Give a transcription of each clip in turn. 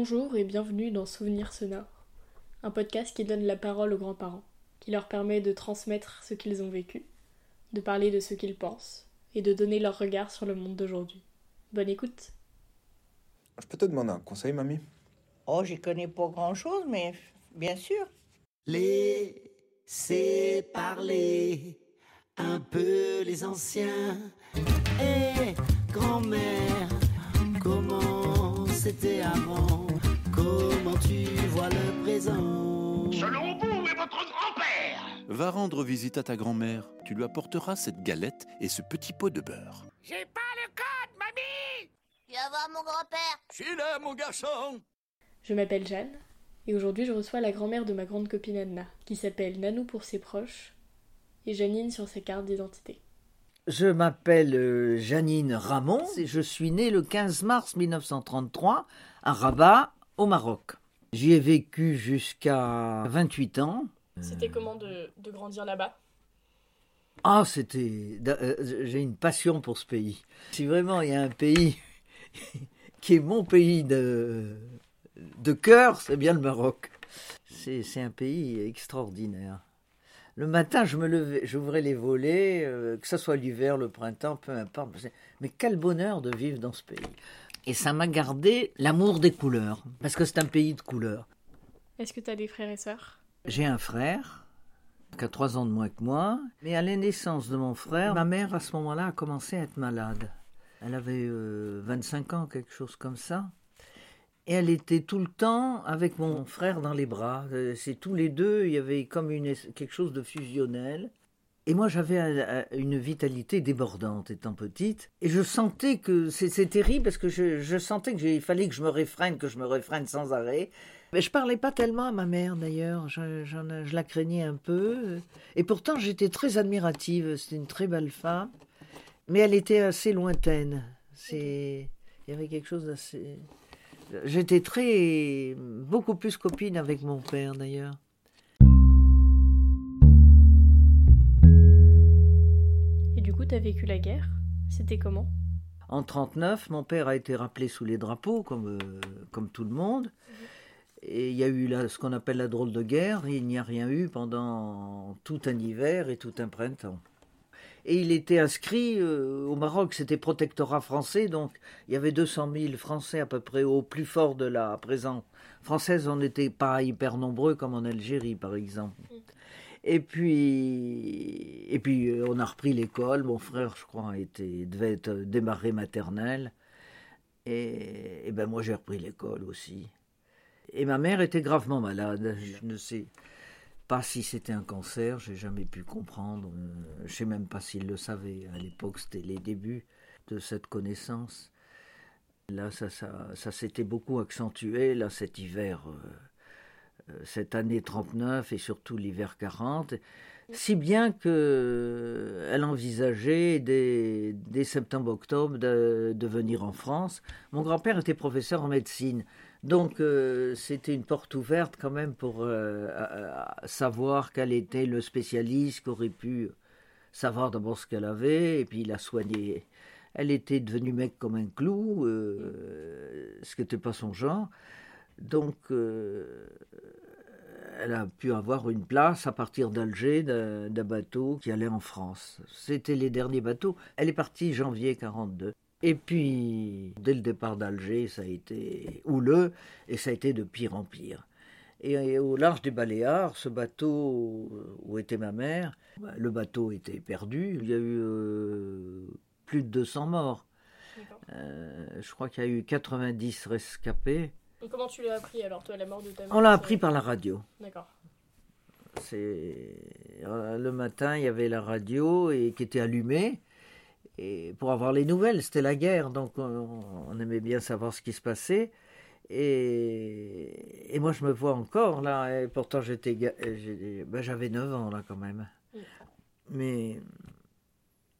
Bonjour et bienvenue dans Souvenirs sonores, un podcast qui donne la parole aux grands-parents, qui leur permet de transmettre ce qu'ils ont vécu, de parler de ce qu'ils pensent et de donner leur regard sur le monde d'aujourd'hui. Bonne écoute. Je peux te demander un conseil, mamie? Oh, j'y connais pas grand-chose, mais bien sûr. Laissez parler un peu les anciens. Eh, grand-mère, comment c'était avant Comment tu vois le présent? Selon vous et votre grand-père Va rendre visite à ta grand-mère. Tu lui apporteras cette galette et ce petit pot de beurre. J'ai pas le code, mamie Viens voir mon grand-père. Je suis là, mon garçon Je m'appelle Jeanne et aujourd'hui je reçois la grand-mère de ma grande copine Anna, qui s'appelle Nanou pour ses proches et Janine sur sa carte d'identité. Je m'appelle euh, Janine Ramon et je suis née le 15 mars 1933 à Rabat, au Maroc. J'y ai vécu jusqu'à 28 ans. C'était comment de, de grandir là-bas? Ah, c'était. euh, J'ai une passion pour ce pays. Si vraiment il y a un pays qui est mon pays de, de cœur, c'est bien le Maroc. C'est un pays extraordinaire. Le matin, je me levais, j'ouvrais les volets, euh, que ce soit l'hiver, le printemps, peu importe. Mais quel bonheur de vivre dans ce pays. Et ça m'a gardé l'amour des couleurs, parce que c'est un pays de couleurs. Est-ce que tu as des frères et sœurs? J'ai un frère qui a trois ans de moins que moi, mais à la naissance de mon frère, ma mère à ce moment-là a commencé à être malade. Elle avait euh, 25 ans, quelque chose comme ça. Et elle était tout le temps avec mon frère dans les bras. Euh, C'est tous les deux, il y avait comme une, quelque chose de fusionnel. Et moi, j'avais euh, une vitalité débordante étant petite. Et je sentais que c'est terrible parce que je, je sentais qu'il fallait que je me réfrène, que je me réfrène sans arrêt. Mais je parlais pas tellement à ma mère d'ailleurs. Je, la craignais un peu. Et pourtant, j'étais très admirative. C'était une très belle femme. Mais elle était assez lointaine. Il y avait quelque chose d'assez. J'étais très, beaucoup plus copine avec mon père d'ailleurs. Et du coup, tu as vécu la guerre? C'était comment? En 39, mon père a été rappelé sous les drapeaux, comme, euh, comme tout le monde. Et il y a eu là, ce qu'on appelle la drôle de guerre. Il n'y a rien eu pendant tout un hiver et tout un printemps. Et il était inscrit euh, au Maroc, c'était protectorat français, donc il y avait 200 000 Français à peu près au plus fort de la présence française. On n'était pas hyper nombreux comme en Algérie, par exemple. Et puis, et puis euh, on a repris l'école. Mon frère, je crois, était, devait être démarré maternelle. Et, et ben moi, j'ai repris l'école aussi. Et ma mère était gravement malade. Je ne sais pas si c'était un cancer, j'ai jamais pu comprendre. Euh, Je sais même pas s'il le savait. À l'époque, c'était les débuts de cette connaissance. Là, ça, ça, ça s'était beaucoup accentué, là, cet hiver, euh, euh, cette année 39 et surtout l'hiver 40. Si bien que elle envisageait dès, septembre-octobre de venir en France. Mon grand-père était professeur en médecine. Donc euh, c'était une porte ouverte quand même pour euh, savoir quel était le spécialiste qui aurait pu savoir d'abord ce qu'elle avait et puis la soigner. Elle était devenue mec comme un clou, euh, ce qui n'était pas son genre. Donc elle a pu avoir une place à partir d'Alger d'un d'un bateau qui allait en France. C'était les derniers bateaux. Elle est partie janvier 42. Et puis, dès le départ d'Alger, ça a été houleux et ça a été de pire en pire. Et au large des Baléares, ce bateau où était ma mère, bah, le bateau était perdu. Il y a eu euh, plus de 200 morts. Euh, je crois qu'il y a eu 90 rescapés. Et comment tu l'as appris alors, toi, la mort de ta mère On l'a appris par la radio. D'accord. C'est euh, le matin, il y avait la radio et qui était allumée et pour avoir les nouvelles. C'était la guerre, donc on, on aimait bien savoir ce qui se passait. Et, et moi, je me vois encore là. Et pourtant, j'étais, j'ai- ben, j'avais 9 ans là quand même. Mais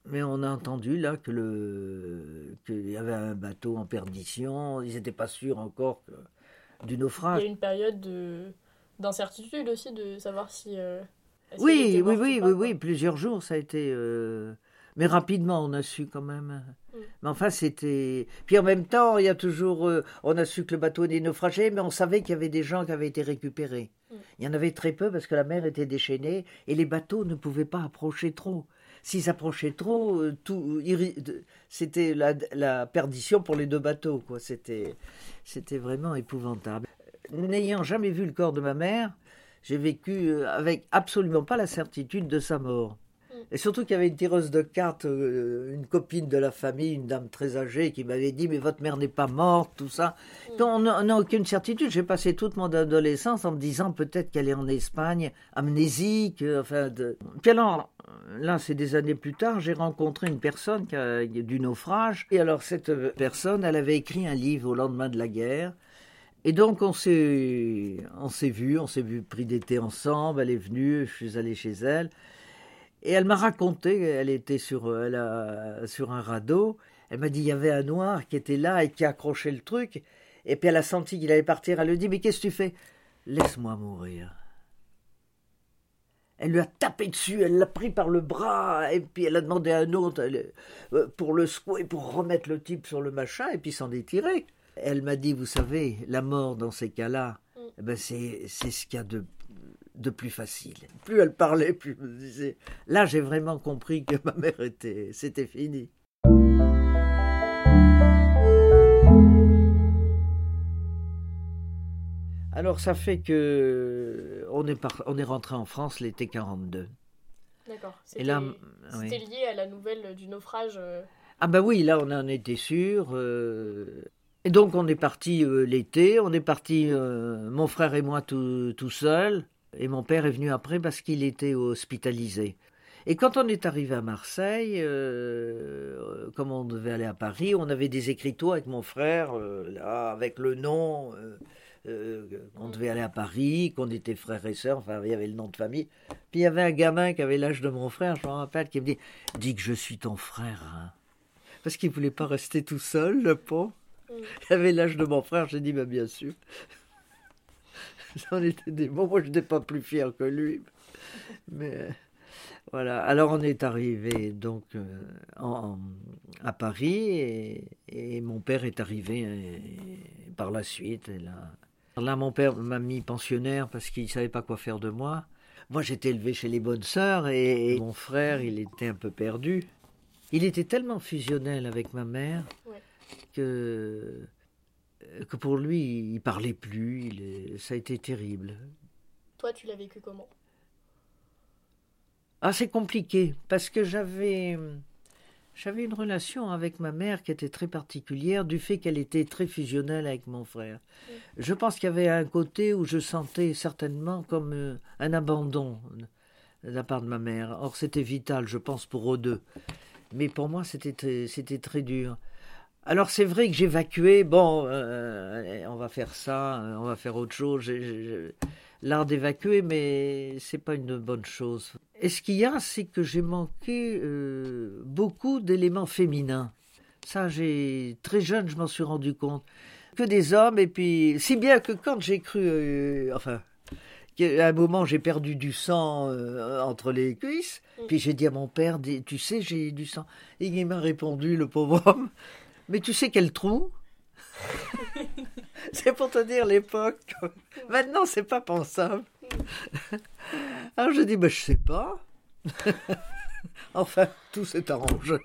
mais on a entendu là que le qu'il y avait un bateau en perdition. Ils n'étaient pas sûrs encore que- du Il naufrage. y a eu une période de d'incertitude aussi de savoir si. euh, Oui, oui, oui, ou pas, oui, oui, plusieurs jours, ça a été. euh, Mais rapidement, on a su quand même. Mais enfin, c'était. Puis en même temps, il y a toujours. euh, on a su que le bateau était naufragé, mais on savait qu'il y avait des gens qui avaient été récupérés. Il y en avait très peu parce que la mer était déchaînée et les bateaux ne pouvaient pas approcher trop. S'ils approchaient trop, euh, tout, c'était la, la perdition pour les deux bateaux. Quoi. C'était, c'était vraiment épouvantable. N'ayant jamais vu le corps de ma mère, j'ai vécu euh, avec absolument pas la certitude de sa mort. Et surtout qu'il y avait une tireuse de cartes, euh, une copine de la famille, une dame très âgée, qui m'avait dit Mais votre mère n'est pas morte, tout ça. Donc, on n'a aucune certitude. J'ai passé toute mon adolescence en me disant peut-être qu'elle est en Espagne, amnésique. euh, Enfin, de... Puis alors, là, c'est des années plus tard, j'ai rencontré une personne qui a du naufrage. Et alors, cette euh, personne, elle avait écrit un livre au lendemain de la guerre. Et donc on s'est on s'est vu, on s'est vu pris d'été ensemble. Elle est venue, je suis allé chez elle, et elle m'a raconté. Elle était sur elle a- sur un radeau. Elle m'a dit il y avait un noir qui était là et qui accrochait le truc. Et puis elle a senti qu'il allait partir. Elle lui dit mais qu'est-ce que tu fais? Laisse-moi mourir. Elle lui a tapé dessus, elle l'a pris par le bras, et puis elle a demandé à un autre elle, euh, pour le secouer, pour remettre le type sur le machin, et puis s'en est tiré. Elle m'a dit, vous savez, la mort dans ces cas-là, eh ben c'est c'est ce qu'il y a de, de plus facile. Plus elle parlait, plus je me disais. Là, j'ai vraiment compris que ma mère était, c'était fini. Alors, ça fait que on est, par- on est rentré en France l'été 42. D'accord. Et là, C'était oui. lié à la nouvelle du naufrage. euh, Ah bah oui, là on en était sûr. euh, Et donc on est parti euh, l'été, on est parti, euh, mon frère et moi tout, tout seuls, et mon père est venu après parce qu'il était hospitalisé. Et quand on est arrivé à Marseille, euh, comme on devait aller à Paris, on avait des écriteaux avec mon frère, euh, là, avec le nom, euh, euh, qu'on devait aller à Paris, qu'on était frères et sœurs, enfin il y avait le nom de famille. Puis il y avait un gamin qui avait l'âge de mon frère, je me rappelle, qui me dit Dis que je suis ton frère. hein. Parce qu'il voulait pas rester tout seul, le pauvre. Il avait l'âge de mon frère, j'ai dit bah, Bien sûr. J'en étais des bons, moi je n'étais pas plus fier que lui. Mais euh, voilà, alors on est arrivé donc euh, en- en- à Paris et, et mon père est arrivé euh, par la suite. Et là, là, mon père m'a mis pensionnaire parce qu'il ne savait pas quoi faire de moi. Moi, j'étais élevé chez les bonnes sœurs et, mon frère, il était un peu perdu. Il était tellement fusionnel avec ma mère que, que pour lui, il parlait plus. Il ça a été terrible. Toi, tu l'as vécu comment? Ah, c'est compliqué parce que j'avais j'avais une relation avec ma mère qui était très particulière du fait qu'elle était très fusionnelle avec mon frère. Je pense qu'il y avait un côté où je sentais certainement comme euh, un abandon de la part de ma mère. Or, c'était vital, je pense, pour eux deux. Mais pour moi, c'était très- c'était très dur. Alors c'est vrai que j'évacuais, bon, euh, on va faire ça, euh, on va faire autre chose. L'art d'évacuer, mais c'est pas une bonne chose. Et ce qu'il y a, c'est que j'ai manqué euh, beaucoup d'éléments féminins. Ça, j'ai très jeune, je m'en suis rendu compte. Que des hommes, et puis si bien que quand j'ai cru, euh, enfin, qu'à un moment j'ai perdu du sang euh, entre les cuisses, puis j'ai dit à mon père, tu sais, j'ai du sang. Et il m'a répondu, le pauvre homme, mais tu sais quel trou C'est pour te dire l'époque. Maintenant, c'est pas pensable. Alors je dis, ben, je sais pas. enfin, tout s'est arrangé.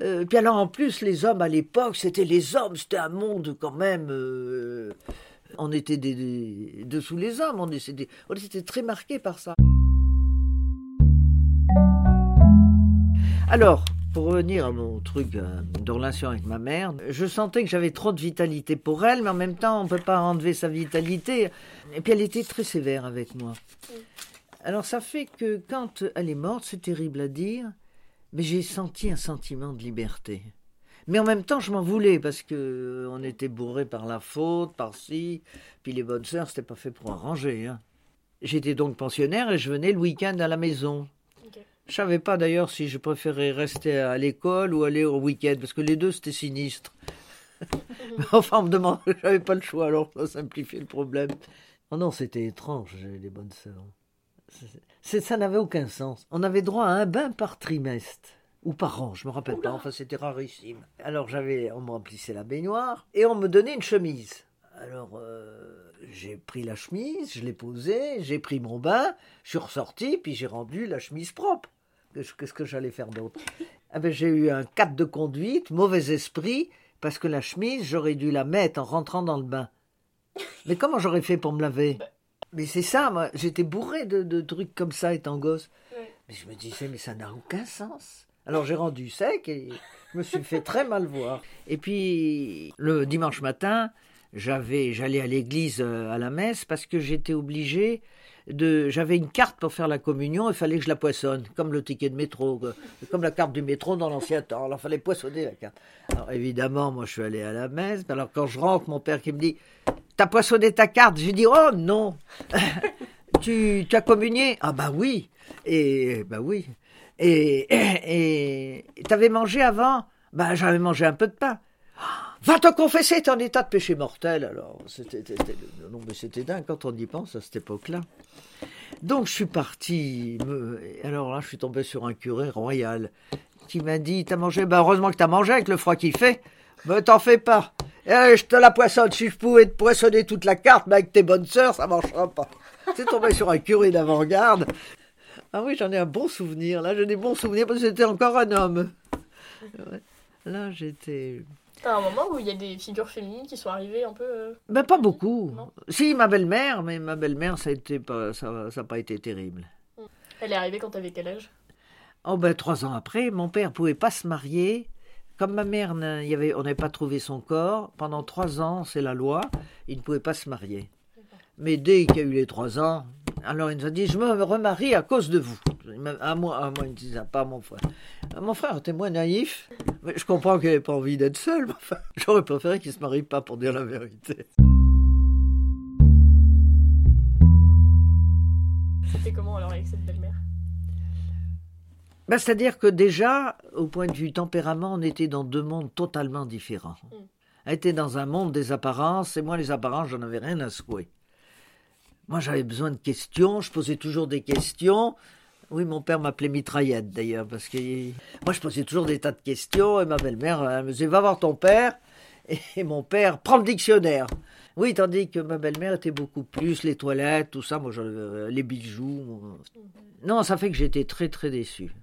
Euh, puis alors, en plus, les hommes à l'époque, c'était les hommes, c'était un monde quand même. euh, on était des- dessous les hommes, on était, on était très marqués par ça. Alors, pour revenir à mon truc euh, de relation avec ma mère, je sentais que j'avais trop de vitalité pour elle, mais en même temps, on ne peut pas enlever sa vitalité. Et puis, elle était très sévère avec moi. Alors, ça fait que quand elle est morte, c'est terrible à dire, mais j'ai senti un sentiment de liberté. Mais en même temps, je m'en voulais parce que euh, on était bourré par la faute, par ci, puis les bonnes sœurs, c'était pas fait pour arranger. Hein. J'étais donc pensionnaire et je venais le week-end à la maison. Je savais pas d'ailleurs si je préférais rester à l'école ou aller au week-end, parce que les deux c'était sinistre. Mais enfin, on me demande, j'avais pas le choix, alors ça simplifiait le problème. Oh non, c'était étrange, les bonnes sœurs. C'est- ça n'avait aucun sens. On avait droit à un bain par trimestre. ou par an, je me rappelle pas. Enfin, c'était rarissime. Alors j'avais, on me remplissait la baignoire et on me donnait une chemise. Alors euh, j'ai pris la chemise, je l'ai posée, j'ai pris mon bain, je suis ressorti, puis j'ai rendu la chemise propre. Qu'est-ce que j'allais faire d'autre? Ah ben, J'ai eu un cap de conduite, mauvais esprit, parce que la chemise, j'aurais dû la mettre en rentrant dans le bain. Mais comment j'aurais fait pour me laver? Mais c'est ça, moi, j'étais bourré de, de, trucs comme ça étant gosse. Mais je me disais, mais ça n'a aucun sens. Alors j'ai rendu sec et je me suis fait très mal voir. Et puis le dimanche matin, j'avais, j'allais à l'église euh, à la messe parce que j'étais obligé j'avais une carte pour faire la communion, il fallait que je la poissonne, comme le ticket de métro, comme la carte du métro dans l'ancien temps. Alors il fallait poissonner la carte. Alors évidemment, moi je suis allé à la messe. Alors quand je rentre, mon père qui me dit, t'as poissonné ta carte? J'ai dit, oh non, tu, as communié? Ah bah oui, et bah oui. Et t'avais mangé avant? Ben j'avais mangé un peu de pain. Va te confesser, t'es en état de péché mortel. Alors, c'était, non, mais c'était dingue quand on y pense à cette époque-là. Donc, je suis parti. alors là, je suis tombé sur un curé royal qui m'a dit T'as mangé? Ben, heureusement que t'as mangé avec le froid qu'il fait. Mais t'en fais pas. Eh, je te la poissonne. Si je pouvais te poissonner toute la carte, mais avec tes bonnes sœurs, ça marchera pas. C'est tombé sur un curé d'avant-garde. Ah oui, j'en ai un bon souvenir. Là, j'ai des bons souvenirs parce que j'étais encore un homme. Là, j'étais. T'as un moment où il y a des figures féminines qui sont arrivées un peu. Euh, ben, pas beaucoup. Si, ma belle-mère, mais ma belle-mère, ça n'a pas, ça, ça pas été terrible. Hmm. Elle est arrivée quand t'avais quel âge? Oh, ben, trois ans après, mon père pouvait pas se marier. Comme ma mère, y avait, on n'avait pas trouvé son corps, pendant trois ans, c'est la loi, il ne pouvait pas se marier. Mais dès qu'il y a eu les trois ans, alors il nous a dit, je me remarie à cause de vous. À moi, à moi il ne disait pas à mon frère. Mon frère était moins naïf. Mais je comprends qu'il n'avait pas envie d'être seul. enfin, j'aurais préféré qu'il ne se marie pas pour dire la vérité. C'était comment alors avec cette belle-mère? Ben, C'est-à-dire que déjà, au point de vue tempérament, on était dans deux mondes totalement différents. Hmm. Elle était dans un monde des apparences, et moi, les apparences, j'en avais rien à secouer. Moi, j'avais besoin de questions, je posais toujours des questions. Oui, mon père m'appelait mitraillette d'ailleurs, parce que moi, je posais toujours des tas de questions, et ma belle-mère me disait Va voir ton père, et mon père prend le dictionnaire. Oui, tandis que ma belle-mère était beaucoup plus les toilettes, tout ça, moi, les bijoux. Non, ça fait que j'étais très, très déçu.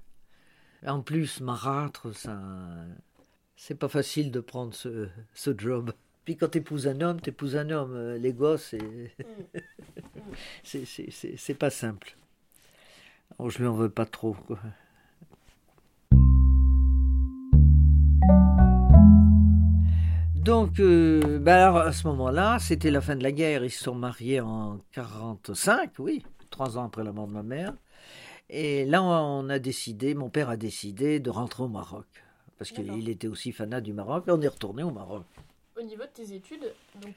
En plus, marâtre, ça. C'est pas facile de prendre ce job. Puis quand tu épouses un homme, tu épouses un homme. Euh, les gosses, c'est, c'est, pas simple. Oh, je lui en veux pas trop. Donc, euh, ben alors, à ce moment-là, c'était la fin de la guerre. Ils se sont mariés en 45, oui, trois ans après la mort de ma mère. Et là, on a décidé, mon père a décidé de rentrer au Maroc. Parce qu'il était aussi fanat du Maroc. Et on est retourné au Maroc au niveau de tes études, donc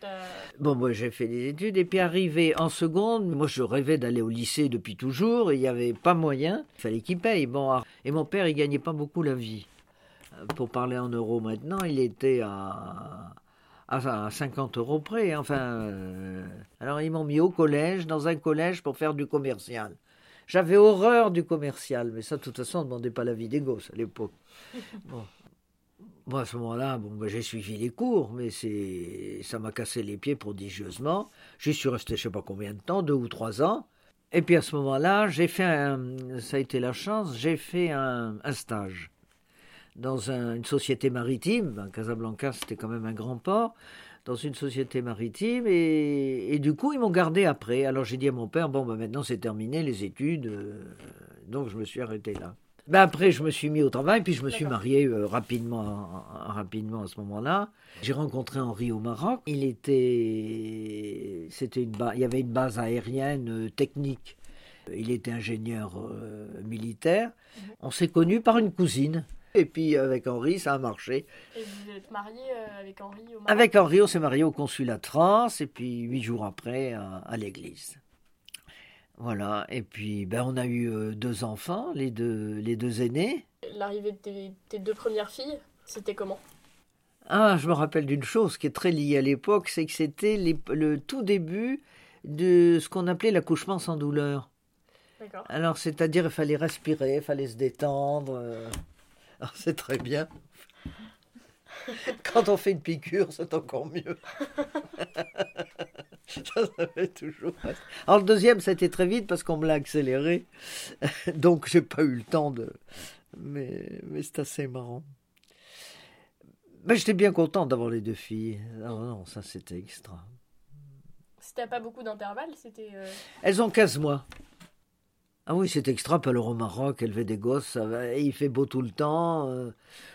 Bon, moi j'ai fait des études et puis arrivé en seconde, moi je rêvais d'aller au lycée depuis toujours et il n'y avait pas moyen, il fallait qu'il paye. Bon, ah, et mon père il gagnait pas beaucoup la vie. Euh, pour parler en euros maintenant, il était à, à 50 euros près. Enfin, euh, alors ils m'ont mis au collège, dans un collège pour faire du commercial. J'avais horreur du commercial, mais ça, de toute façon, on ne demandait pas l'avis des gosses à l'époque. Bon. Moi, à ce moment-là, bon, ben, j'ai suivi les cours, mais c'est, ça m'a cassé les pieds prodigieusement. J'y suis resté je sais pas combien de temps, deux ou trois ans. Et puis à ce moment-là, j'ai fait un, ça a été la chance, j'ai fait un, stage dans une société maritime. Ben, Casablanca, c'était quand même un grand port. Dans une société maritime, et, du coup, ils m'ont gardé après. Alors j'ai dit à mon père, bon, ben, maintenant c'est terminé les études, euh, donc je me suis arrêté là. Ben après, je me suis mis au travail, puis je me suis marié euh, rapidement, rapidement à ce moment-là. J'ai rencontré Henri au Maroc. Il était, c'était une il y avait une base aérienne euh, technique. Il était ingénieur euh, militaire. Mhm. On s'est connus par une cousine. Et puis avec Henri, ça a marché. Et vous êtes marié avec Henri au Maroc? Avec Henri, on s'est marié au consulat de France, et puis huit jours après, à l'église. Voilà, et puis ben, on a eu euh, deux enfants, les deux, les deux aînés. L'arrivée de tes, deux premières filles, c'était comment? Ah, je me rappelle d'une chose qui est très liée à l'époque, c'est que c'était le tout début de ce qu'on appelait l'accouchement sans douleur. Alors, c'est-à-dire, il fallait respirer, il fallait se détendre. Euh. Alors, c'est très bien. Quand on fait une piqûre, c'est encore mieux. ça, ça fait toujours. Alors, le deuxième, ça a été très vite parce qu'on me l'a accéléré. Donc, j'ai pas eu le temps de. Mais, mais c'est assez marrant. Mais j'étais bien content d'avoir les deux filles. Ah non, ça, c'était extra. C'était pas beaucoup d'intervalles, c'était. euh, Elles ont 15 mois. Ah oui, c'est extra, alors au Maroc, élever des gosses, ça va, il fait beau tout le temps, euh,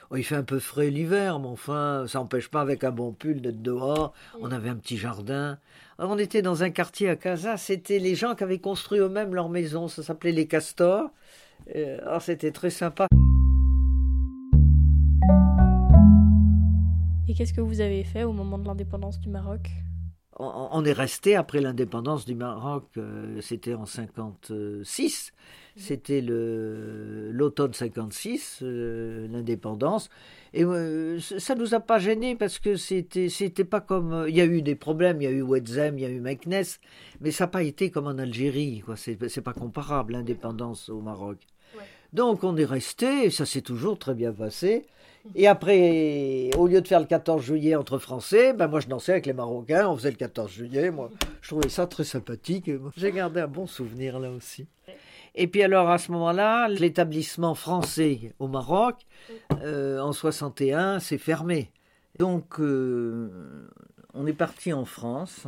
oh, il fait un peu frais l'hiver, mais enfin, ça n'empêche pas avec un bon pull d'être dehors, on avait un petit jardin. Alors, on était dans un quartier à Casa, c'était les gens qui avaient construit eux-mêmes leur maison, ça s'appelait les Castors, Euh, alors c'était très sympa. Et qu'est-ce que vous avez fait au moment de l'indépendance du Maroc? On, on est resté après l'indépendance du Maroc, euh, c'était en 56, c'était l'automne 56, euh, l'indépendance, et euh, c- ça nous a pas gêné parce que c'était c'était pas comme euh, il y a eu des problèmes, il y a eu Ouedzem, il y a eu Meknes, mais ça n'a pas été comme en Algérie, quoi. C'est c'est pas comparable l'indépendance au Maroc. Ouais. Donc on est resté, et ça s'est toujours très bien passé. Et après, au lieu de faire le 14 juillet entre Français, ben moi je dansais avec les Marocains, on faisait le 14 juillet. Moi, je trouvais ça très sympathique. J'ai gardé un bon souvenir là aussi. Et puis alors à ce moment-là, l'établissement français au Maroc, euh, en 61, s'est fermé. Donc euh, on est parti en France.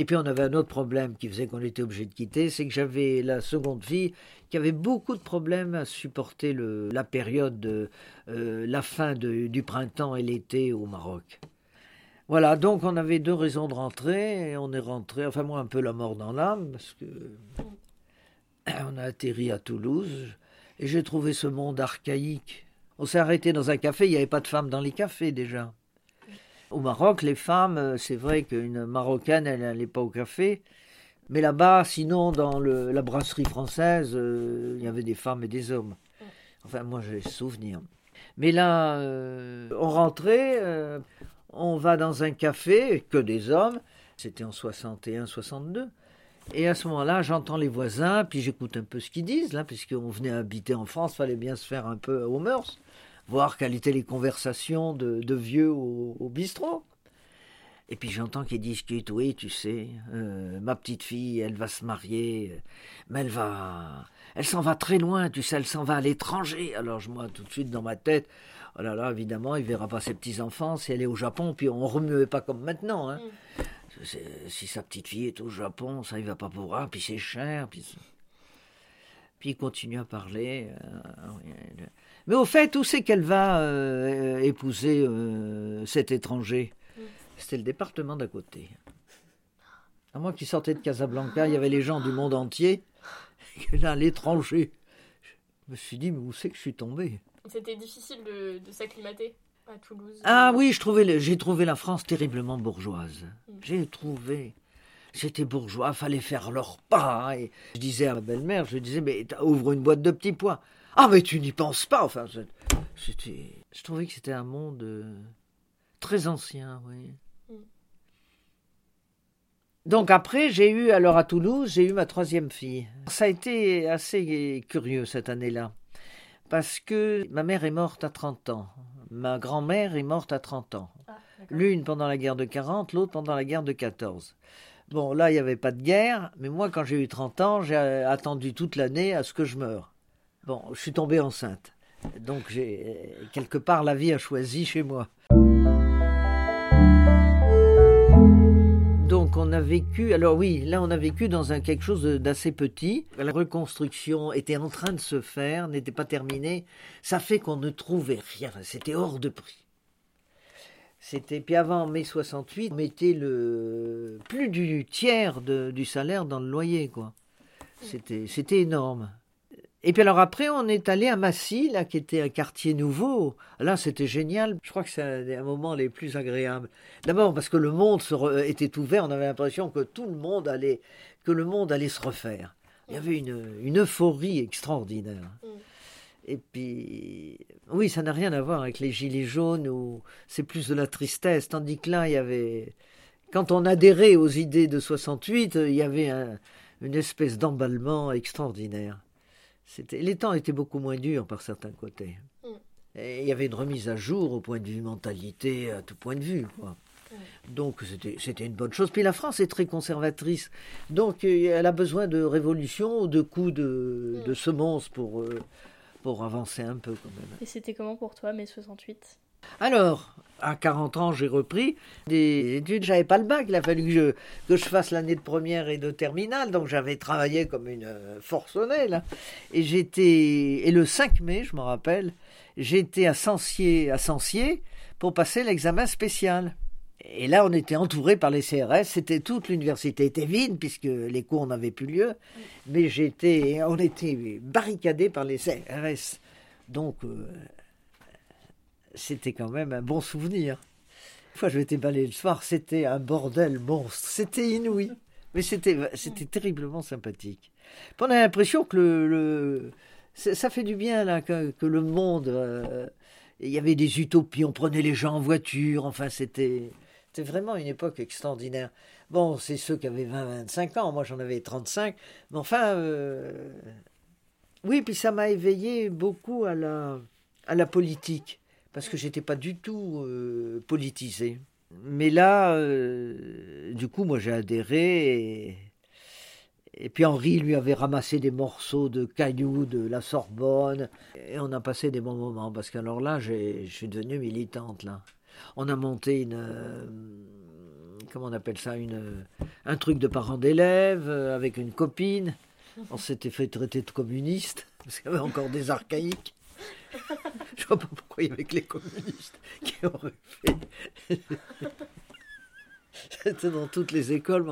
Et puis on avait un autre problème qui faisait qu'on était obligé de quitter, c'est que j'avais la seconde fille qui avait beaucoup de problèmes à supporter la période, de, euh, la fin du printemps et l'été au Maroc. Voilà, donc on avait deux raisons de rentrer, et on est rentré, enfin moi un peu la mort dans l'âme, parce que on a atterri à Toulouse, et j'ai trouvé ce monde archaïque. On s'est arrêté dans un café, il n'y avait pas de femmes dans les cafés déjà. Au Maroc, les femmes, euh, c'est vrai qu'une Marocaine, elle n'allait pas au café. Mais là-bas, sinon, dans la brasserie française, euh, il y avait des femmes et des hommes. Enfin, moi, j'ai souvenir. Mais là, on rentrait, euh, on va dans un café, que des hommes. C'était en 61-62. Et à ce moment-là, j'entends les voisins, puis j'écoute un peu ce qu'ils disent, là, puisqu'on venait habiter en France, fallait bien se faire un peu aux mœurs, voir quelles étaient les conversations de, de vieux au, au bistrot. Et puis j'entends qu'ils discutent, oui, tu sais, euh, ma petite fille, elle va se marier, mais elle va, elle s'en va très loin, tu sais, elle s'en va à l'étranger. Alors je- moi, tout de suite dans ma tête, oh là là, évidemment, il verra pas ses petits enfants si elle est au Japon, puis on remuait pas comme maintenant. Hein. C'est- Si sa petite fille est au Japon, ça il va pas pouvoir, puis c'est cher, puis. Puis il continue à parler. euh, Mais au fait, où c'est qu'elle va euh, épouser euh, cet étranger? C'était le département d'à côté. À moi qui sortais de Casablanca, il y avait les gens du monde entier. Et là, l'étranger. Je me suis dit, mais où c'est que je suis tombé? C'était difficile de, de s'acclimater à Toulouse. Ah oui, je trouvais j'ai trouvé la France terriblement bourgeoise. J'ai trouvé. C'était bourgeois, fallait faire leur pas. Et je disais à ma belle-mère, je disais, mais ouvre une boîte de petits pois. Ah, mais tu n'y penses pas. Enfin, c'était. Je trouvais que c'était un monde euh, très ancien, oui. Donc après, j'ai eu, alors à Toulouse, j'ai eu ma troisième fille. Ça a été assez curieux cette année-là. Parce que ma mère est morte à 30 ans. Ma grand-mère est morte à 30 ans. L'une pendant la guerre de 40, l'autre pendant la guerre de 14. Bon, là, il n'y avait pas de guerre, mais moi, quand j'ai eu 30 ans, j'ai attendu toute l'année à ce que je meure. Bon, je suis tombée enceinte. Donc, j'ai quelque part, la vie a choisi chez moi. Donc, on a vécu. Alors, oui, là, on a vécu dans un, quelque chose d'assez petit. La reconstruction était en train de se faire, n'était pas terminée. Ça fait qu'on ne trouvait rien. C'était hors de prix. C'était puis avant mai 68, on mettait le plus du tiers de- du salaire dans le loyer, quoi. C'était énorme. Et puis alors après, on est allé à Massy, là, qui était un quartier nouveau. Là, c'était génial. Je crois que c'est un, un moment les plus agréables. D'abord parce que le monde re- était ouvert. On avait l'impression que tout le monde allait, que le monde allait se refaire. Il y avait une, une euphorie extraordinaire. Et puis, oui, ça n'a rien à voir avec les gilets jaunes où c'est plus de la tristesse. Tandis que là, il y avait, quand on adhérait aux idées de 68, il y avait un- une espèce d'emballement extraordinaire. Les temps étaient beaucoup moins durs par certains côtés. Et il y avait une remise à jour au point de vue mentalité, à tout point de vue. Quoi. Donc c'était une bonne chose. Puis la France est très conservatrice. Donc euh, elle a besoin de révolution, de coups de, de semonce pour, euh, pour avancer un peu quand même. Et c'était comment pour toi, mai 68 Alors, à 40 ans, j'ai repris des études. J'avais pas le bac. Il a fallu que je, que je fasse l'année de première et de terminale. Donc j'avais travaillé comme une euh, forcenée. Là. Et j'étais. Et le 5 mai, je me rappelle, j'étais à Sancier, à Sancier pour passer l'examen spécial. Et là, on était entouré par les CRS. C'était toute l'université était vide puisque les cours n'avaient plus lieu. Mais j'étais, on était barricadés par les CRS. Donc, euh, c'était quand même un bon souvenir. Une fois, je m'étais balayé le soir. C'était un bordel monstre. C'était inouï. Mais c'était, terriblement sympathique. Puis on a l'impression que le, le- ça fait du bien là que, que le monde. euh, il y avait des utopies. On prenait les gens en voiture. Enfin, c'était. C'était vraiment une époque extraordinaire. Bon, c'est ceux qui avaient 20-25 ans, moi j'en avais 35, mais enfin, euh, oui, puis ça m'a éveillé beaucoup à la, à la politique, parce que j'étais pas du tout euh, politisé. Mais là, euh, du coup, moi j'ai adhéré, et, et puis Henri lui avait ramassé des morceaux de cailloux de la Sorbonne, et on a passé des bons moments, parce qu'alors là, je suis devenue militante, là. On a monté une. euh, comment on appelle ça une, Un truc de parents d'élèves euh, avec une copine. On s'était fait traiter de communiste, parce qu'il y avait encore des archaïques. Je vois pas pourquoi il y avait que les communistes qui auraient fait. C'était dans toutes les écoles.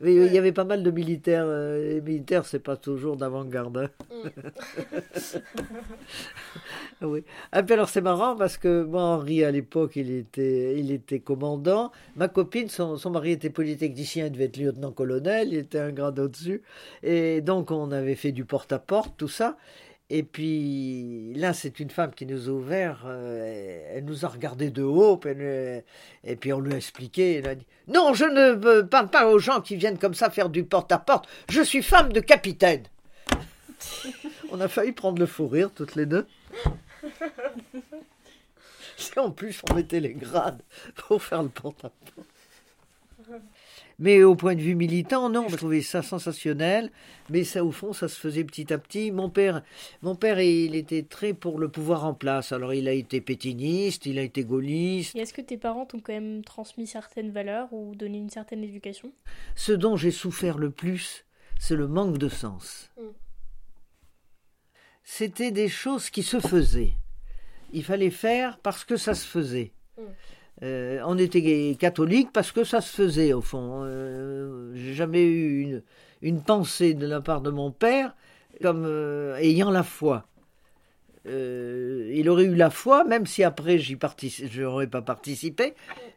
Mais, il y avait pas mal de militaires. euh, Les militaires, c'est pas toujours d'avant-garde. hein. oui. Ah, puis alors c'est marrant parce que moi, Henri, à l'époque, il était, il était commandant. Ma copine, son, son mari était polytechnicien, il devait être lieutenant-colonel, il était un grade au-dessus. Et donc, on avait fait du porte-à-porte, tout ça. Et puis là, c'est une femme qui nous a ouvert. euh, elle nous a regardé de haut. et puis on lui a expliqué. Elle a dit Non, je ne parle pas aux gens qui viennent comme ça faire du porte-à-porte. Je suis femme de capitaine. on a failli prendre le fou rire toutes les deux. Si en plus on mettait les grades pour faire le porte-à-porte. Mais au point de vue militant, non, je trouvais ça sensationnel. Mais ça, au fond, ça se faisait petit à petit. Mon père, mon père, il était très pour le pouvoir en place. Alors, il a été pétiniste, il a été gaulliste. Et est-ce que tes parents t'ont quand même transmis certaines valeurs ou donné une certaine éducation? Ce dont j'ai souffert le plus, c'est le manque de sens. Mm. C'était des choses qui se faisaient. Il fallait faire parce que ça se faisait. Mm. Euh, on était catholique parce que ça se faisait, au fond. Euh, J'ai jamais eu une, pensée de la part de mon père comme euh, ayant la foi. Euh, il aurait eu la foi, même si après je n'aurais pas participé,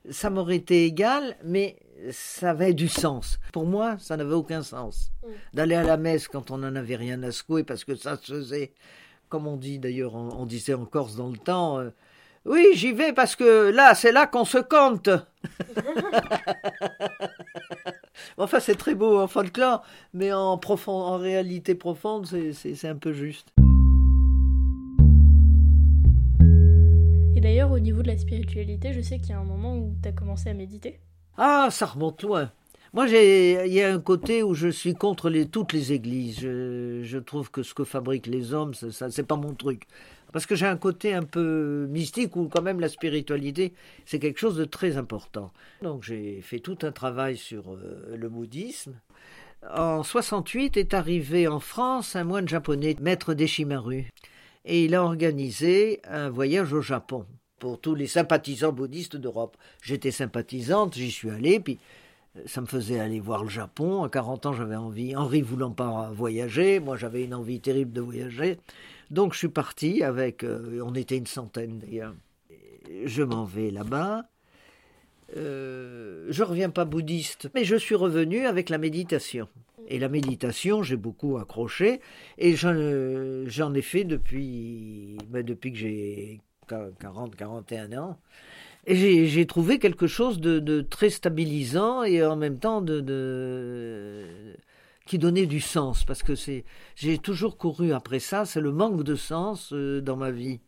ça m'aurait été égal, mais ça avait du sens. Pour moi, ça n'avait aucun sens. D'aller à la messe quand on n'en avait rien à secouer, parce que ça se faisait, comme on dit d'ailleurs, on, disait en Corse dans le temps, oui, j'y vais parce que là, c'est là qu'on se compte. enfin, c'est très beau en folklore, mais en, profond, en réalité profonde, c'est- un peu juste. Et d'ailleurs, au niveau de la spiritualité, je sais qu'il y a un moment où t'as commencé à méditer. Ah, ça remonte loin. Moi, j'ai, il y a un côté où je suis contre les, toutes les églises. Je, je trouve que ce que fabriquent les hommes, ça, ça, c'est pas mon truc. Parce que j'ai un côté un peu mystique où quand même la spiritualité, c'est quelque chose de très important. Donc j'ai fait tout un travail sur euh, le bouddhisme. En 68 est arrivé en France un moine japonais, maître Deshimaru, et il a organisé un voyage au Japon pour tous les sympathisants bouddhistes d'Europe. J'étais sympathisante, j'y suis allé, puis euh, ça me faisait aller voir le Japon. À 40 ans, j'avais envie, Henri voulant pas voyager, moi j'avais une envie terrible de voyager. Donc je suis parti avec, euh, on était une centaine d'ailleurs. Je m'en vais là-bas. Euh, je reviens pas bouddhiste, mais je suis revenu avec la méditation. Et la méditation, j'ai beaucoup accroché, et j'en ai fait depuis, ben, depuis que j'ai 40, 41 ans. Et j'ai trouvé quelque chose de, très stabilisant et en même temps de qui donnait du sens parce que c'est j'ai toujours couru après ça, c'est le manque de sens euh, dans ma vie.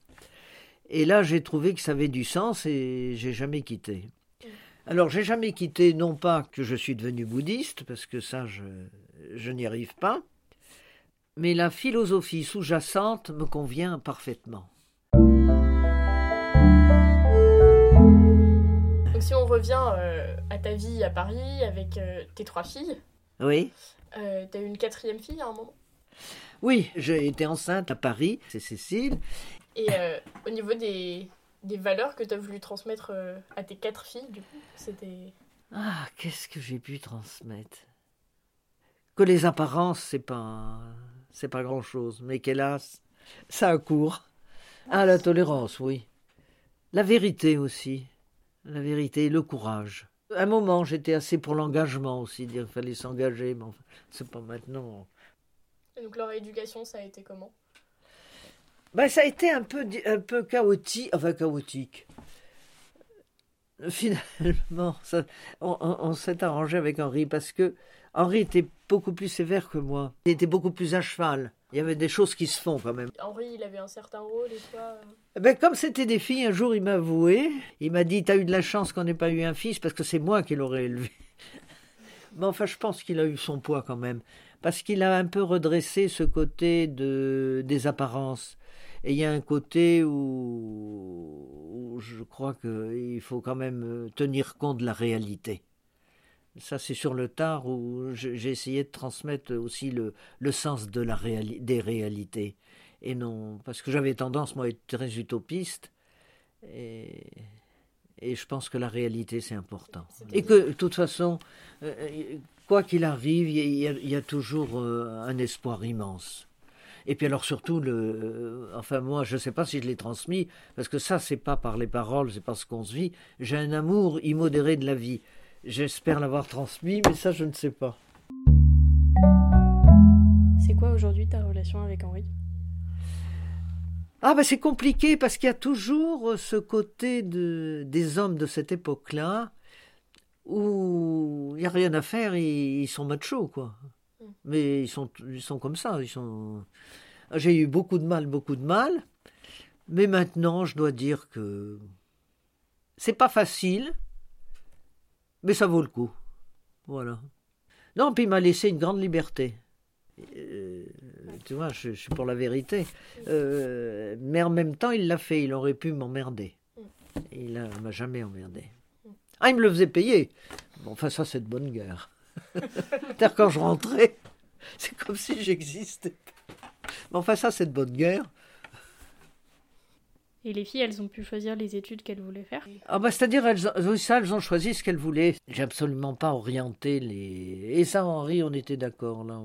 Et là, j'ai trouvé que ça avait du sens et j'ai jamais quitté. Alors, j'ai jamais quitté, non pas que je suis devenu bouddhiste, parce que ça, je, je n'y arrive pas, mais la philosophie sous-jacente me convient parfaitement. Donc si on revient euh, à ta vie à Paris avec euh, tes trois filles, Oui, euh, t'as eu une quatrième fille à un moment? oui, j'ai été enceinte à Paris, c'est Cécile. Et euh, au niveau des, des valeurs que tu as voulu transmettre euh, à tes quatre filles, du coup, c'était... Ah, qu'est-ce que j'ai pu transmettre? Que les apparences, c'est pas, c'est pas grand-chose, mais qu'hélas, ça a cours. Ah, la tolérance, oui. La vérité aussi. La vérité et le courage. À un moment, j'étais assez pour l'engagement aussi, dire qu'il fallait s'engager, mais enfin, c'est pas maintenant. Et donc leur éducation, ça a été comment? Ben, ça a été un peu, un peu chaotique, enfin chaotique. Finalement, ça- on, on- on s'est arrangé avec Henri parce que Henri était beaucoup plus sévère que moi. Il était beaucoup plus à cheval. Il y avait des choses qui se font quand même. Henri, il avait un certain rôle et toi... euh, Eh Ben, comme c'était des filles, un jour il m'a avoué. Il m'a dit T'as eu de la chance qu'on n'ait pas eu un fils parce que c'est moi qui l'aurais élevé. Mais enfin, je pense qu'il a eu son poids quand même. Parce qu'il a un peu redressé ce côté de, des apparences. Et il y a un côté où, où je crois qu'il faut quand même euh, tenir compte de la réalité. Ça, c'est sur le tard où j'ai essayé de transmettre aussi le, le sens de la réali- des réalités. Et non, parce que j'avais tendance, moi, à être très utopiste. Et, et je pense que la réalité, c'est important. Et que, de toute façon, euh, quoi qu'il arrive, il y, a- il y a toujours euh, un espoir immense. Et puis alors surtout, le, euh, enfin moi, je ne sais pas si je l'ai transmis, parce que ça, c'est pas par les paroles, c'est par ce qu'on se vit. J'ai un amour immodéré de la vie. J'espère l'avoir transmis, mais ça, je ne sais pas. C'est quoi aujourd'hui ta relation avec Henri? Ah ben c'est compliqué parce qu'il y a toujours ce côté de, des hommes de cette époque-là où il n'y a rien à faire, ils, ils sont machos quoi. Mais ils sont, ils sont comme ça, ils sont... J'ai eu beaucoup de mal, beaucoup de mal, mais maintenant je dois dire que c'est pas facile, mais ça vaut le coup. Voilà. Non, puis il m'a laissé une grande liberté. Euh, tu vois, je, suis pour la vérité. Euh, mais en même temps, il l'a fait. Il aurait pu m'emmerder. Il ne m'a jamais emmerdé. Ah, il me le faisait payer. Bon, enfin, ça, c'est de bonne guerre. C'est-à-dire, quand je rentrais, c'est comme si j'existais. Mais enfin, ça, c'est de bonne guerre. Et les filles, elles ont pu choisir les études qu'elles voulaient faire Ah bah, c'est-à-dire, elles, ont- ça, elles ont choisi ce qu'elles voulaient. J'ai absolument pas orienté les... Et ça, Henri, on était d'accord, là.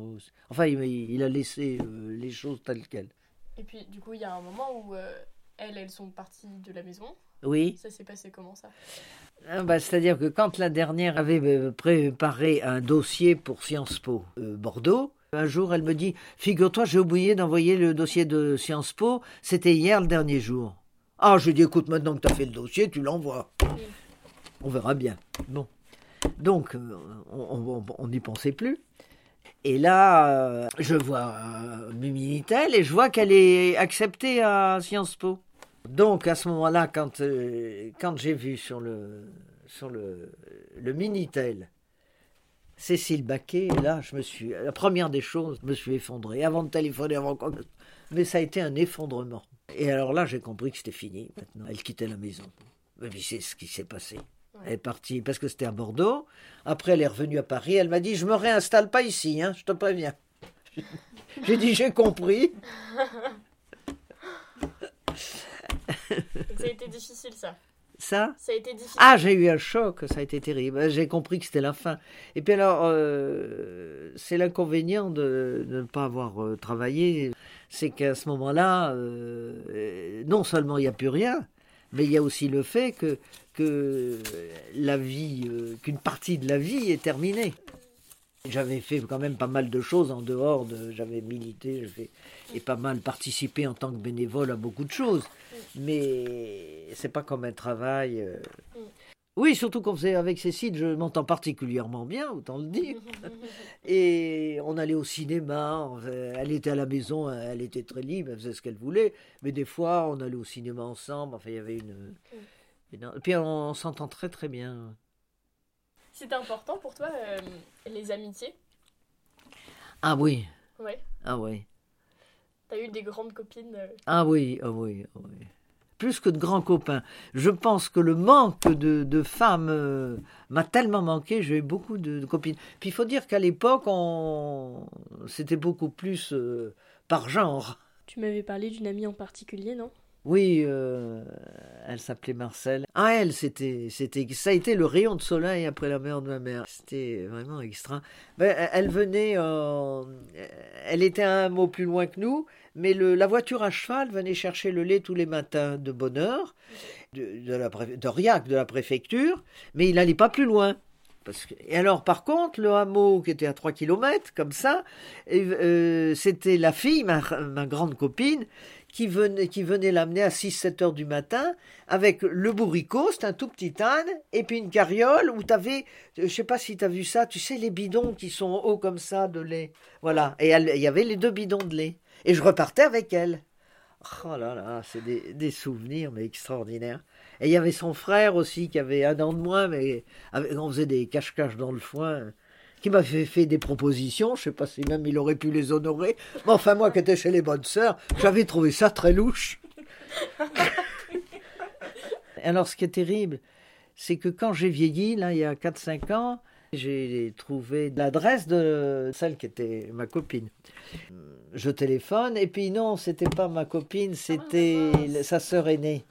Enfin, il, il a laissé euh, les choses telles quelles. Et puis, du coup, il y a un moment où euh, elles, elles sont parties de la maison. Oui. Ça s'est passé comment ça? Ah bah, C'est-à-dire que quand la dernière avait euh, préparé un dossier pour Sciences Po euh, Bordeaux, un jour elle me dit Figure-toi, j'ai oublié d'envoyer le dossier de Sciences Po, c'était hier le dernier jour. Ah, je lui Écoute, maintenant que tu as fait le dossier, tu l'envoies. On verra bien. Bon. Donc, euh, on n'y pensait plus. Et là, euh, je vois euh, Minitel et je vois qu'elle est acceptée à Sciences Po. Donc à ce moment-là, quand, euh, quand j'ai vu sur le, sur le, le Minitel Cécile Baquet, là, je me suis, la première des choses, je me suis effondré. Avant de téléphoner, avant Mais ça a été un effondrement. Et alors là, j'ai compris que c'était fini maintenant. Elle quittait la maison. Mais c'est ce qui s'est passé. Elle est partie parce que c'était à Bordeaux. Après, elle est revenue à Paris. Elle m'a dit Je me réinstalle pas ici, hein, je te préviens. J'ai dit J'ai compris. Ça a été difficile, ça. Ça Ça a été difficile. Ah, j'ai eu un choc, ça a été terrible. J'ai compris que c'était la fin. Et puis alors, euh, c'est l'inconvénient de, de ne pas avoir euh, travaillé, c'est qu'à ce moment-là, euh, non seulement il n'y a plus rien, mais il y a aussi le fait que, que la vie, qu'une partie de la vie est terminée. J'avais fait quand même pas mal de choses en dehors de. J'avais milité, et pas mal participé en tant que bénévole à beaucoup de choses. Mais c'est pas comme un travail. euh, Oui, surtout qu'on faisait avec Cécile, je m'entends particulièrement bien, autant le dire. Et on allait au cinéma, elle était à la maison, elle était très libre, elle faisait ce qu'elle voulait. Mais des fois, on allait au cinéma ensemble, enfin, il y avait une. une- Et puis on, s'entend très très bien. C'était important pour toi, euh, les amitiés Ah oui, Ouais. ah oui, T'as eu des grandes copines euh, ah oui, ah oui, ah oui. Plus que de grands copains. Je pense que le manque de, de femmes euh, m'a tellement manqué, j'ai eu beaucoup de, de copines. Puis il faut dire qu'à l'époque, on... c'était beaucoup plus euh, par genre. Tu m'avais parlé d'une amie en particulier, non? Oui, euh, elle s'appelait Marcel. Ah, elle, c'était, c'était, ça a été le rayon de soleil après la mort de ma mère. C'était vraiment extra. Ben, elle venait, euh, elle était un mot plus loin que nous, mais la voiture à cheval venait chercher le lait tous les matins de bonne heure, de, de, la, d'Aurillac, de la préfecture, mais il n'allait pas plus loin. Et alors, par contre, le hameau qui était à 3 km, comme ça, euh, c'était la fille, ma, ma grande copine, qui venait, l'amener à 6-7 heures du matin avec le bourricot, c'est un tout petit âne, et puis une carriole où tu avais, je sais pas si tu as vu ça, tu sais, les bidons qui sont hauts comme ça de lait. Voilà. Et il y avait les deux bidons de lait. Et je repartais avec elle. Oh là là, c'est des, des souvenirs, mais extraordinaires. Et il y avait son frère aussi qui avait un an de moins, mais avec- on faisait des cache-cache dans le foin, qui m'avait fait des propositions. Je sais pas si même il aurait pu les honorer. Mais enfin, moi qui étais chez les bonnes sœurs, j'avais trouvé ça très louche. Alors, ce qui est terrible, c'est que quand j'ai vieilli, là, il y a 4-5 ans, j'ai trouvé l'adresse de celle qui était ma copine. Je téléphone, et puis non, c'était pas ma copine, c'était sa sœur aînée.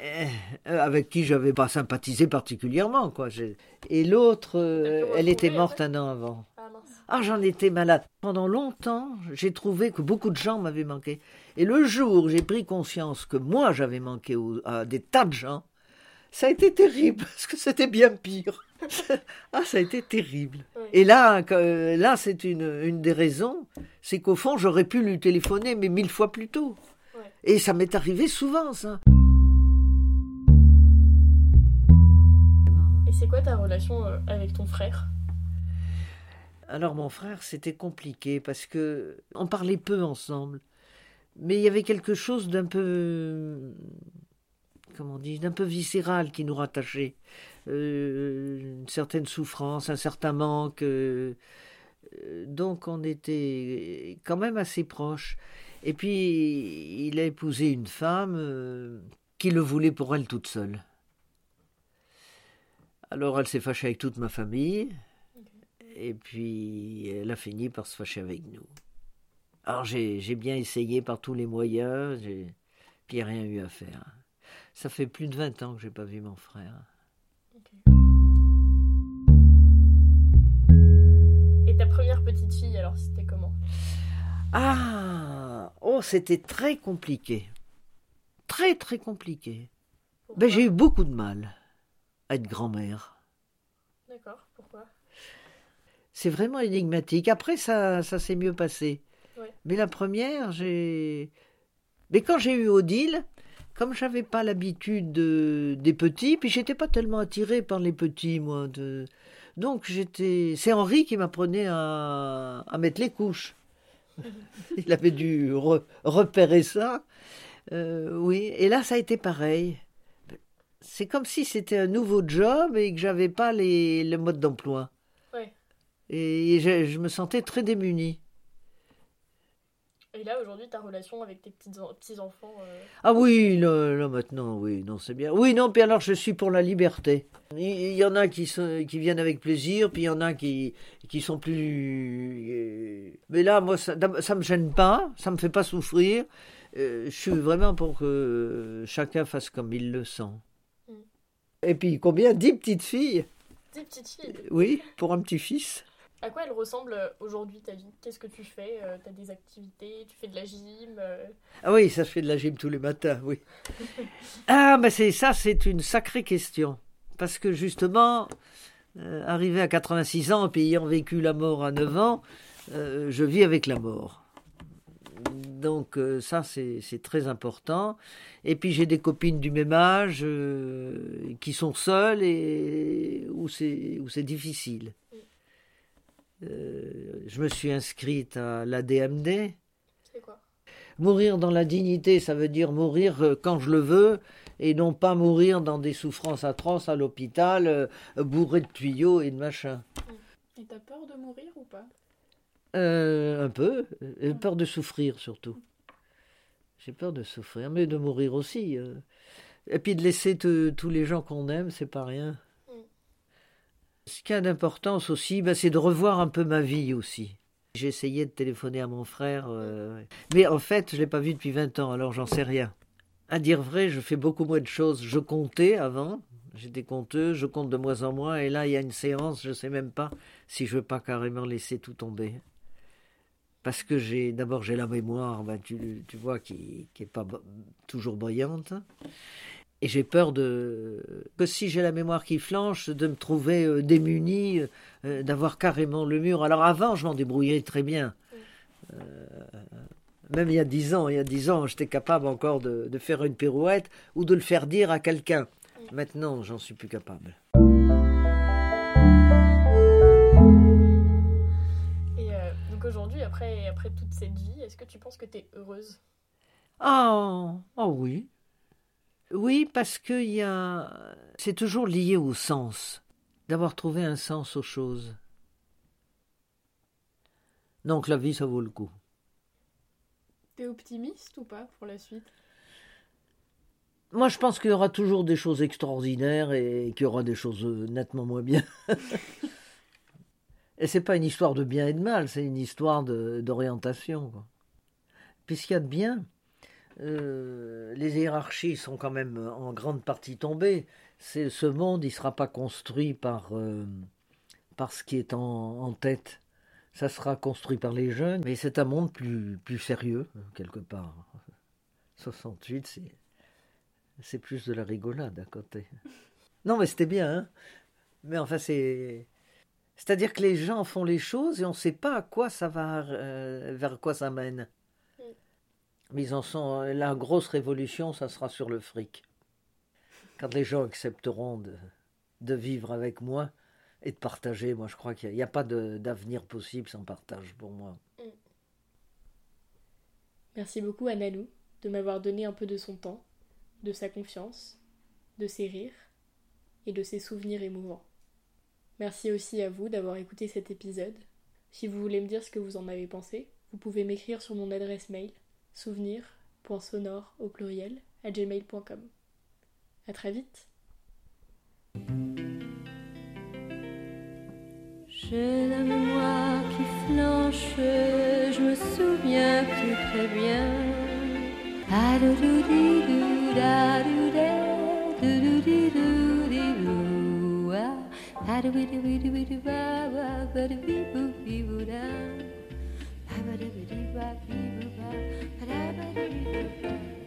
Euh, avec qui j'avais pas sympathisé particulièrement, quoi. Et l'autre, euh, elle était morte un an avant. Ah. Ah, j'en étais malade. Pendant longtemps, j'ai trouvé que beaucoup de gens m'avaient manqué. Et le jour où j'ai pris conscience que moi, j'avais manqué à des tas de gens, ça a été terrible, parce que c'était bien pire. ah, ça a été terrible. Et là, que- là c'est une, une des raisons, c'est qu'au fond, j'aurais pu lui téléphoner, mais mille fois plus tôt. Et ça m'est arrivé souvent, ça. Et c'est quoi ta relation euh, avec ton frère? Alors mon frère, c'était compliqué parce que on parlait peu ensemble, mais il y avait quelque chose d'un peu, comment on d'un peu viscéral qui nous rattachait, Euh, une certaine souffrance, un certain manque. euh, donc on était quand même assez proches. Et puis il a épousé une femme qui le voulait pour elle toute seule. Alors elle s'est fâchée avec toute ma famille. Et puis, elle a fini par se fâcher avec nous. Alors, j'ai bien essayé par tous les moyens, puis il n'y a rien eu à faire. Ça fait plus de 20 ans que j'ai pas vu mon frère. Et ta première petite fille, alors c'était comment? Ah Oh, c'était très compliqué. Très, très compliqué. Pourquoi? Ben, j'ai eu beaucoup de mal être grand-mère. D'accord, pourquoi? C'est vraiment énigmatique. Après, ça, ça s'est mieux passé. Ouais. Mais la première, j'ai. Mais quand j'ai eu Odile, comme j'avais pas l'habitude de... des petits, puis j'étais pas tellement attirée par les petits, moi. De... Donc j'étais. C'est Henri qui m'apprenait à... à mettre les couches. Il avait dû re- repérer ça. Euh, oui, et là, ça a été pareil. C'est comme si c'était un nouveau job et que j'avais pas les... le mode d'emploi. Ouais. Et je, je me sentais très démunie. Et là, aujourd'hui, ta relation avec tes petits-enfants euh, Ah oui, là, là, maintenant, oui, non, c'est bien. Oui, non, puis alors je suis pour la liberté. Il il y en a qui, sont, qui viennent avec plaisir, puis il y en a qui, qui sont plus... euh, Mais là, moi, ça, ça me gêne pas, ça me fait pas souffrir. Euh, je suis vraiment pour que chacun fasse comme il le sent. Et puis, combien? Dix petites filles? Tes petites filles, Oui, pour un petit-fils. à quoi elle ressemble euh, aujourd'hui ta vie? Qu'est-ce que tu fais Euh, T'as des activités? Tu fais de la gym euh, Ah oui, ça se fait de la gym tous les matins, oui. ah, mais c'est ça, c'est une sacrée question. Parce que justement, euh, arrivé à 86 ans, puis ayant vécu la mort à 9 ans, je vis avec la mort. Donc euh, ça, c'est très important. Et puis j'ai des copines du même âge euh, qui sont seules et où c'est difficile. Euh, je me suis inscrite à l'ADMD. C'est quoi? Mourir dans la dignité, ça veut dire mourir quand je le veux et non pas mourir dans des souffrances atroces à l'hôpital, bourré de tuyaux et de machins. Et t'as peur de mourir ou pas? Euh, un peu. J'ai peur de souffrir surtout. J'ai peur de souffrir, mais de mourir aussi. euh. Et puis de laisser te- tous les gens qu'on aime, c'est pas rien. Ce qui a d'importance aussi, ben, c'est de revoir un peu ma vie aussi. J'ai essayé de téléphoner à mon frère, euh, mais en fait, je l'ai pas vu depuis 20 ans, alors j'en sais rien. À dire vrai, je fais beaucoup moins de choses. Je comptais avant, j'étais conteuse, je compte de moins en moins, et là, il y a une séance, je sais même pas si je veux pas carrément laisser tout tomber. Parce que j'ai d'abord j'ai la mémoire, ben, tu, tu vois, qui qui est pas toujours brillante. Et j'ai peur de que si j'ai la mémoire qui flanche, de me trouver euh, démuni, euh, d'avoir carrément le mur. Alors avant, je m'en débrouillais très bien. Euh, même il y a dix ans, il y a dix ans, j'étais capable encore de, de faire une pirouette ou de le faire dire à quelqu'un. Maintenant, j'en suis plus capable. Après, après toute cette vie, est-ce que tu penses que t'es heureuse? Oh, oh oui. Oui, parce que il y a... c'est toujours lié au sens, d'avoir trouvé un sens aux choses. Donc la vie, ça vaut le coup. T'es optimiste ou pas pour la suite? Moi, je pense qu'il y aura toujours des choses extraordinaires et qu'il y aura des choses euh, nettement moins bien. et c'est pas une histoire de bien et de mal, c'est une histoire d'orientation. quoi. Puis ce qu'il y a de bien, euh, les hiérarchies sont quand même en grande partie tombées. Ce monde, il sera pas construit par euh, par ce qui est en, en tête. Ça sera construit par les jeunes, mais c'est un monde plus plus sérieux quelque part. 68, c'est c'est plus de la rigolade à côté. Non, mais c'était bien, hein Mais enfin, c'est. C'est-à-dire que les gens font les choses et on ne sait pas à quoi ça va, euh, vers quoi ça mène. Mais ils en sont. La grosse révolution, ça sera sur le fric. Quand les gens accepteront de, de vivre avec moi et de partager, moi je crois qu'il n'y a, pas d'avenir possible sans partage pour moi. Merci beaucoup à de m'avoir donné un peu de son temps, de sa confiance, de ses rires et de ses souvenirs émouvants. Merci aussi à vous d'avoir écouté cet épisode. Si vous voulez me dire ce que vous en avez pensé, vous pouvez m'écrire sur mon adresse mail souvenir.sonore au pluriel à gmail.com. À très vite je me souviens plus très bien. Hadi witty witty witty ba ba ba da bee boo bee boo da. Ba ba da bee ba bee boo ba ba da ba da bee boo ba.